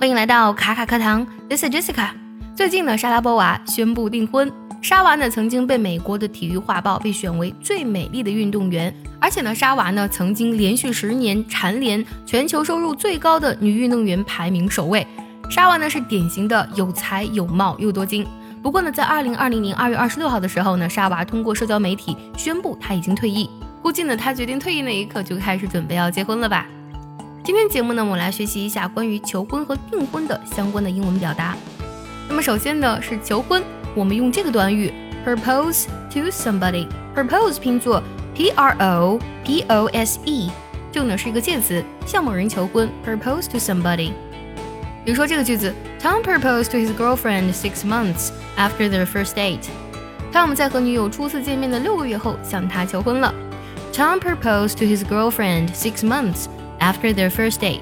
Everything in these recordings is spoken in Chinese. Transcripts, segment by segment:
欢迎来到卡卡课堂，This is Jessica。最近呢，莎拉波娃宣布订婚。莎娃呢，曾经被美国的体育画报被选为最美丽的运动员，而且呢，莎娃呢，曾经连续十年蝉联全球收入最高的女运动员排名首位。莎娃呢，是典型的有才有貌又多金。不过呢，在二零二零年二月二十六号的时候呢，莎娃通过社交媒体宣布她已经退役。估计呢，她决定退役那一刻就开始准备要结婚了吧。今天节目呢，我们来学习一下关于求婚和订婚的相关的英文表达。那么首先呢是求婚，我们用这个短语 propose to somebody。propose 拼作 p r o p o s e，这个呢是一个介词，向某人求婚 propose to somebody。比如说这个句子，Tom proposed to his girlfriend six months after their first date。Tom 在和女友初次见面的六个月后向她求婚了。Tom proposed to his girlfriend six months after their first date。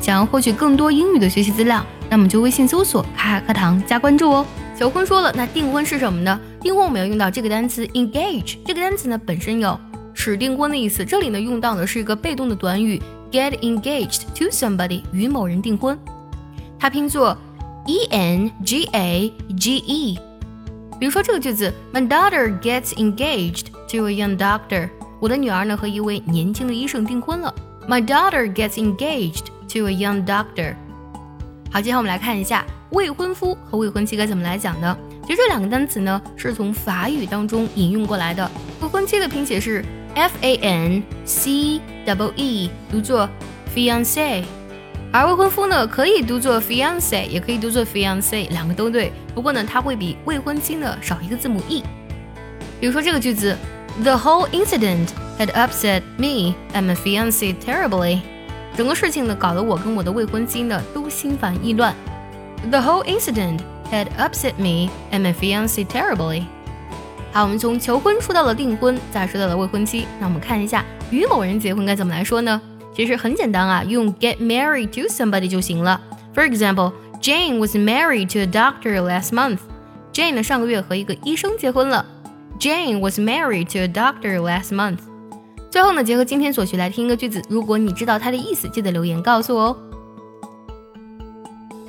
想要获取更多英语的学习资料，那么就微信搜索“卡卡课堂”加关注哦。求婚说了，那订婚是什么呢？订婚我们要用到这个单词 engage。这个单词呢本身有使订婚的意思，这里呢用到的是一个被动的短语 get engaged to somebody，与某人订婚。它拼作 e n g a g e。比如说这个句子，My daughter gets engaged to a young doctor。我的女儿呢和一位年轻的医生订婚了。My daughter gets engaged to a young doctor。好，接下来我们来看一下未婚夫和未婚妻该怎么来讲呢？其实这两个单词呢是从法语当中引用过来的。未婚妻的拼写是 f a n c w e，读作 fiance。而未婚夫呢可以读作 fiance，也可以读作 fiance，两个都对。不过呢，它会比未婚妻呢少一个字母 e。比如说这个句子。The whole incident had upset me and my fiance terribly。整个事情呢，搞得我跟我的未婚妻呢都心烦意乱。The whole incident had upset me and my fiance terribly。好，我们从求婚说到了订婚，再说到了未婚妻。那我们看一下与某人结婚该怎么来说呢？其实很简单啊，用 get married to somebody 就行了。For example, Jane was married to a doctor last month. Jane 呢上个月和一个医生结婚了。Jane was married to a doctor last month。最后呢，结合今天所学来听一个句子，如果你知道它的意思，记得留言告诉我哦。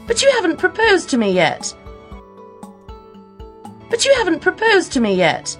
But you haven't proposed to me yet. But you haven't proposed to me yet.